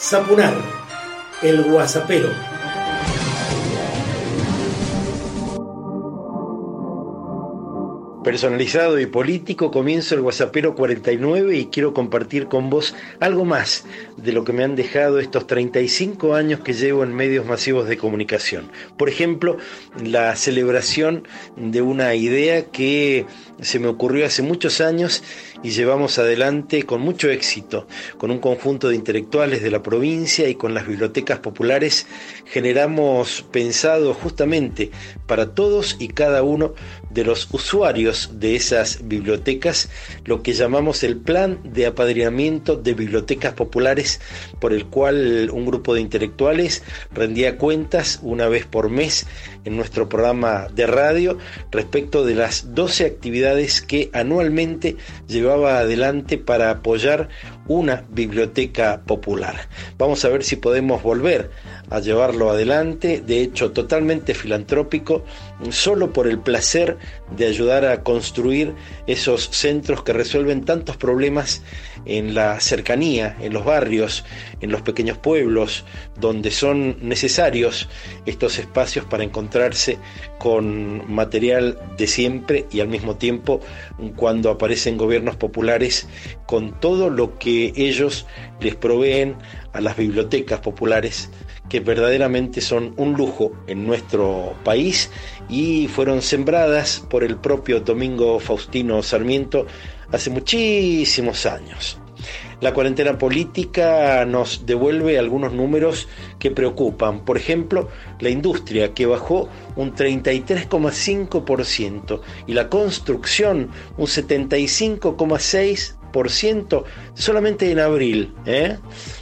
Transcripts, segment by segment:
Zapunar, el guasapero. Personalizado y político, comienzo el WhatsAppero 49 y quiero compartir con vos algo más de lo que me han dejado estos 35 años que llevo en medios masivos de comunicación. Por ejemplo, la celebración de una idea que se me ocurrió hace muchos años y llevamos adelante con mucho éxito, con un conjunto de intelectuales de la provincia y con las bibliotecas populares, generamos pensado justamente para todos y cada uno de los usuarios de esas bibliotecas lo que llamamos el plan de apadrinamiento de bibliotecas populares por el cual un grupo de intelectuales rendía cuentas una vez por mes en nuestro programa de radio respecto de las 12 actividades que anualmente llevaba adelante para apoyar una biblioteca popular. Vamos a ver si podemos volver a llevarlo adelante, de hecho totalmente filantrópico, solo por el placer de ayudar a construir esos centros que resuelven tantos problemas en la cercanía, en los barrios, en los pequeños pueblos, donde son necesarios estos espacios para encontrarse con material de siempre y al mismo tiempo cuando aparecen gobiernos populares con todo lo que ellos les proveen a las bibliotecas populares que verdaderamente son un lujo en nuestro país y fueron sembradas por el propio Domingo Faustino Sarmiento hace muchísimos años. La cuarentena política nos devuelve algunos números que preocupan. Por ejemplo, la industria que bajó un 33,5% y la construcción un 75,6% solamente en abril. ¿eh?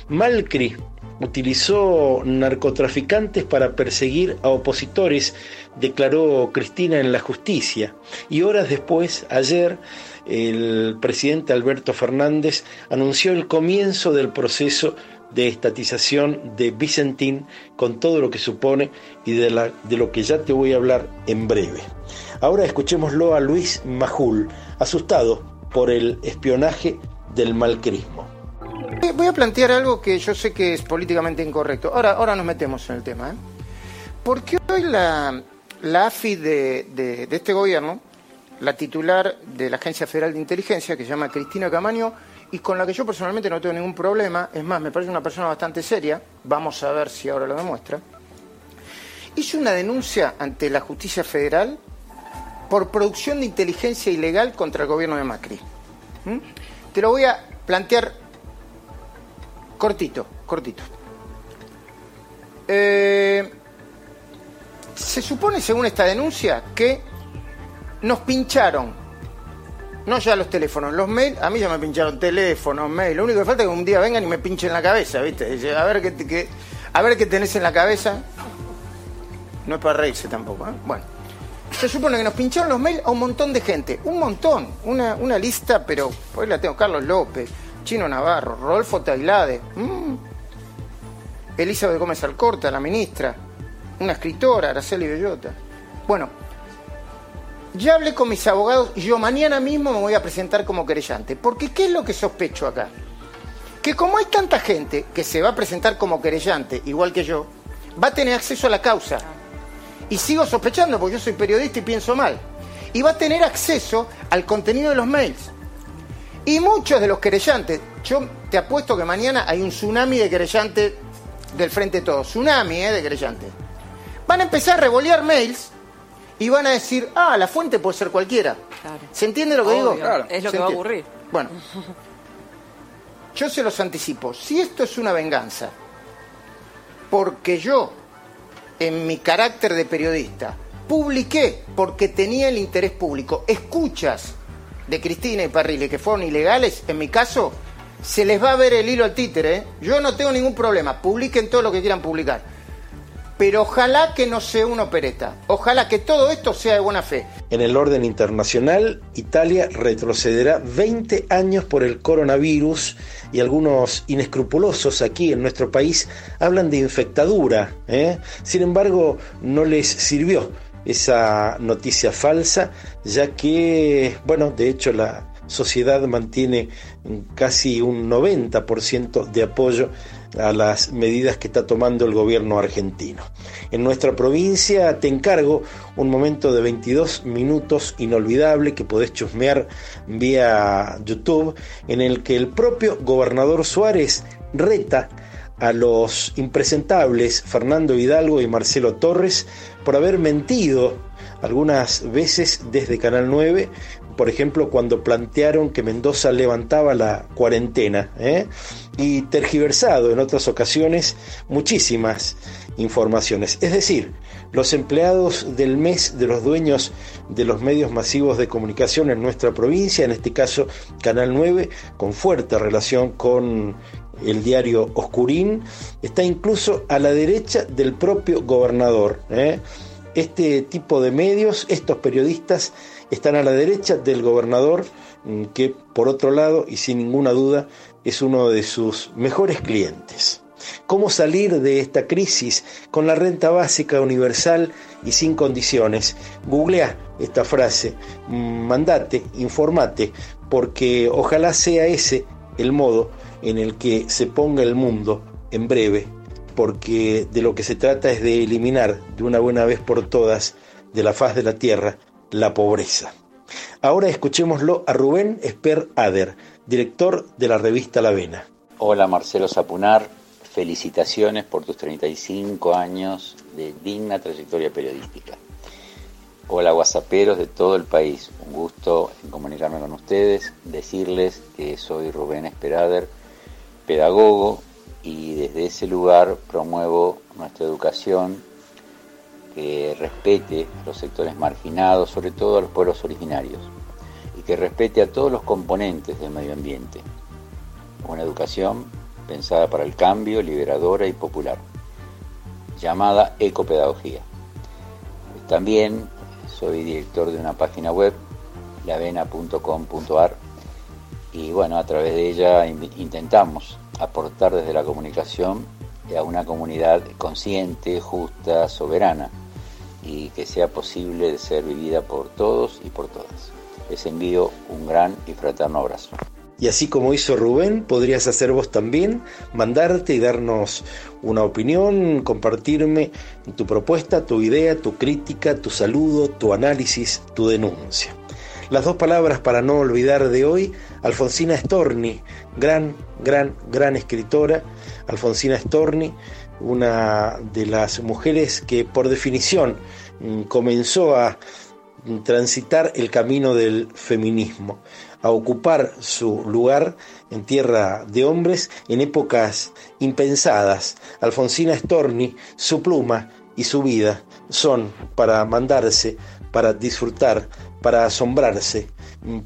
Malcri utilizó narcotraficantes para perseguir a opositores, declaró Cristina en la justicia. Y horas después, ayer, el presidente Alberto Fernández anunció el comienzo del proceso de estatización de Vicentín con todo lo que supone y de, de lo que ya te voy a hablar en breve. Ahora escuchémoslo a Luis Majul, asustado por el espionaje del malcrismo. Voy a plantear algo que yo sé que es políticamente incorrecto. Ahora, ahora nos metemos en el tema. ¿eh? ¿Por qué hoy la, la AFI de, de, de, este gobierno, la titular de la Agencia Federal de Inteligencia, que se llama Cristina Camaño, y con la que yo personalmente no tengo ningún problema, es más, me parece una persona bastante seria, vamos a ver si ahora lo demuestra, hizo una denuncia ante la justicia federal por producción de inteligencia ilegal contra el gobierno de Macri. ¿Mm? Te lo voy a plantear cortito, cortito. Eh, se supone, según esta denuncia, que nos pincharon, no ya los teléfonos, los mails, a mí ya me pincharon teléfonos, mail, lo único que falta es que un día vengan y me pinchen la cabeza, ¿viste? A ver qué, a ver qué tenés en la cabeza. No es para reírse tampoco, ¿eh? Bueno. Se supone que nos pincharon los mails a un montón de gente, un montón, una, lista, pero hoy la tengo, Carlos López, Chino Navarro, Rodolfo Tailade, mmm, Elizabeth Gómez Alcorta, la ministra, una escritora, Araceli Bellota. Bueno, ya hablé con mis abogados y yo mañana mismo me voy a presentar como querellante. Porque ¿qué es lo que sospecho acá? Que como hay tanta gente que se va a presentar como querellante, igual que yo, va a tener acceso a la causa. Y sigo sospechando porque yo soy periodista y pienso mal. Y va a tener acceso al contenido de los mails. Y muchos de los querellantes, yo te apuesto que mañana hay un tsunami de querellantes del frente todo, tsunami ¿eh? de querellantes. Van a empezar a revolear mails y van a decir, ah, la fuente puede ser cualquiera. Claro. ¿Se entiende lo que Obvio, digo? Claro. Es lo ¿Se que va a ocurrir. Bueno, yo se los anticipo. Si esto es una venganza, porque yo, en mi carácter de periodista, publiqué, porque tenía el interés público, escuchas de Cristina y Parrile que fueron ilegales, en mi caso, se les va a ver el hilo al títere. ¿eh? Yo no tengo ningún problema, publiquen todo lo que quieran publicar. Pero ojalá que no sea una opereta. Ojalá que todo esto sea de buena fe. En el orden internacional, Italia retrocederá 20 años por el coronavirus y algunos inescrupulosos aquí en nuestro país hablan de infectadura. ¿eh? Sin embargo, no les sirvió esa noticia falsa, ya que, bueno, de hecho la sociedad mantiene casi un 90% de apoyo a las medidas que está tomando el gobierno argentino. En nuestra provincia te encargo un momento de 22 minutos inolvidable que podés chusmear vía YouTube, en el que el propio gobernador Suárez reta a los impresentables Fernando Hidalgo y Marcelo Torres por haber mentido algunas veces desde Canal 9, por ejemplo cuando plantearon que Mendoza levantaba la cuarentena, ¿eh? y tergiversado en otras ocasiones muchísimas informaciones. Es decir, los empleados del mes de los dueños de los medios masivos de comunicación en nuestra provincia, en este caso Canal 9, con fuerte relación con el diario Oscurín, está incluso a la derecha del propio gobernador. ¿eh? Este tipo de medios, estos periodistas, están a la derecha del gobernador, mm, que por otro lado, y sin ninguna duda, es uno de sus mejores clientes. ¿Cómo salir de esta crisis con la renta básica universal y sin condiciones? Googlea esta frase, mm, mandate, informate, porque ojalá sea ese el modo en el que se ponga el mundo en breve, porque de lo que se trata es de eliminar de una buena vez por todas de la faz de la tierra la pobreza. Ahora escuchémoslo a Rubén Esper Ader, director de la revista La Vena. Hola Marcelo Zapunar, felicitaciones por tus 35 años de digna trayectoria periodística. Hola guasaperos de todo el país, un gusto en comunicarme con ustedes, decirles que soy Rubén Esperader, pedagogo y desde ese lugar promuevo nuestra educación que respete a los sectores marginados, sobre todo a los pueblos originarios, y que respete a todos los componentes del medio ambiente. Una educación pensada para el cambio, liberadora y popular, llamada ecopedagogía. También soy director de una página web, lavena.com.ar, y bueno, a través de ella intentamos aportar desde la comunicación a una comunidad consciente, justa, soberana y que sea posible de ser vivida por todos y por todas. Les envío un gran y fraterno abrazo. Y así como hizo Rubén, podrías hacer vos también, mandarte y darnos una opinión, compartirme tu propuesta, tu idea, tu crítica, tu saludo, tu análisis, tu denuncia. Las dos palabras para no olvidar de hoy, Alfonsina Storni, gran, gran, gran escritora, Alfonsina Storni, una de las mujeres que por definición mm, comenzó a transitar el camino del feminismo, a ocupar su lugar en tierra de hombres en épocas impensadas. Alfonsina Storni, su pluma y su vida son para mandarse, para disfrutar, para asombrarse,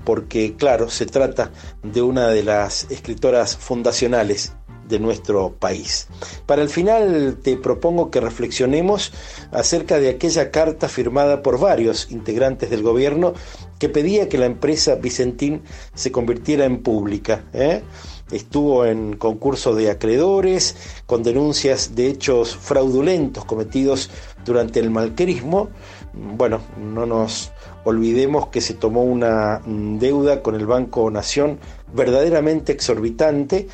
porque claro, se trata de una de las escritoras fundacionales de nuestro país. Para el final te propongo que reflexionemos acerca de aquella carta firmada por varios integrantes del gobierno que pedía que la empresa Vicentín se convirtiera en pública. ¿eh? Estuvo en concurso de acreedores, con denuncias de hechos fraudulentos cometidos durante el malquerismo. Bueno, no nos olvidemos que se tomó una deuda con el Banco Nación verdaderamente exorbitante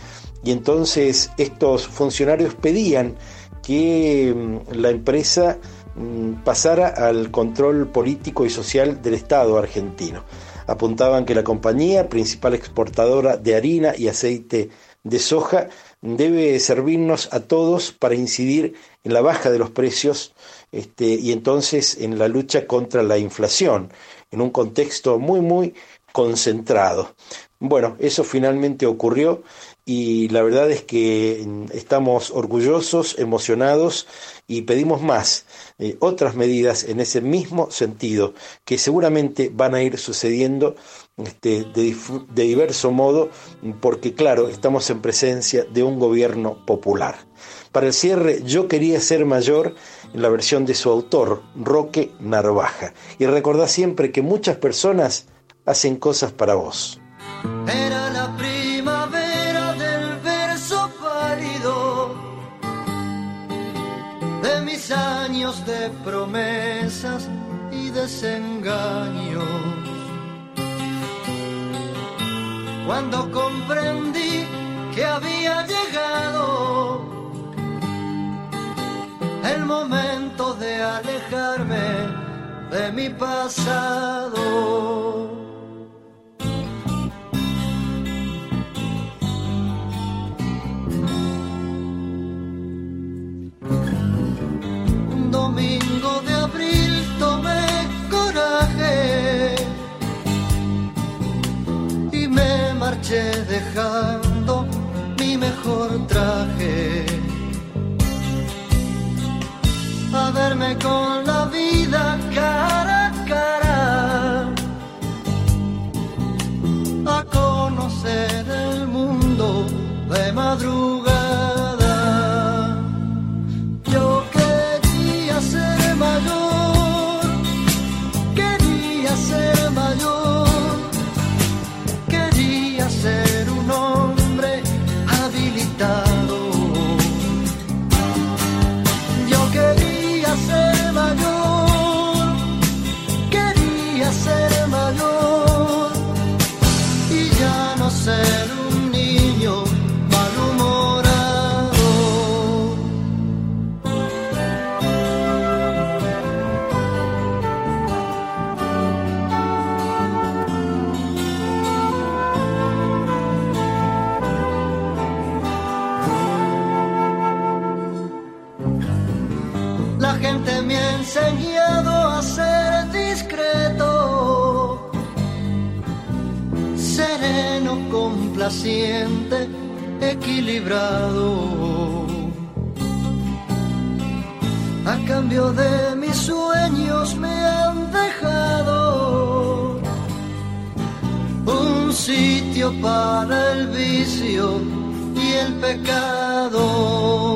y entonces estos funcionarios pedían que mm, la empresa mm, pasara al control político y social del Estado argentino. Apuntaban que la compañía, principal exportadora de harina y aceite de soja, debe servirnos a todos para incidir en la baja de los precios este, y entonces en la lucha contra la inflación, en un contexto muy, muy concentrado. Bueno, eso finalmente ocurrió y la verdad es que mm, estamos orgullosos, emocionados y pedimos más, eh, otras medidas en ese mismo sentido, que seguramente van a ir sucediendo este, de, de diverso modo, porque claro, estamos en presencia de un gobierno popular. Para el cierre, yo quería ser mayor en la versión de su autor, Roque Narvaja, y recordá siempre que muchas personas hacen cosas para vos. años de promesas y desengaños. Cuando comprendí que había llegado el momento de alejarme de mi pasado. dejando mi mejor traje. A verme con complaciente, equilibrado. A cambio de mis sueños me han dejado un sitio para el vicio y el pecado.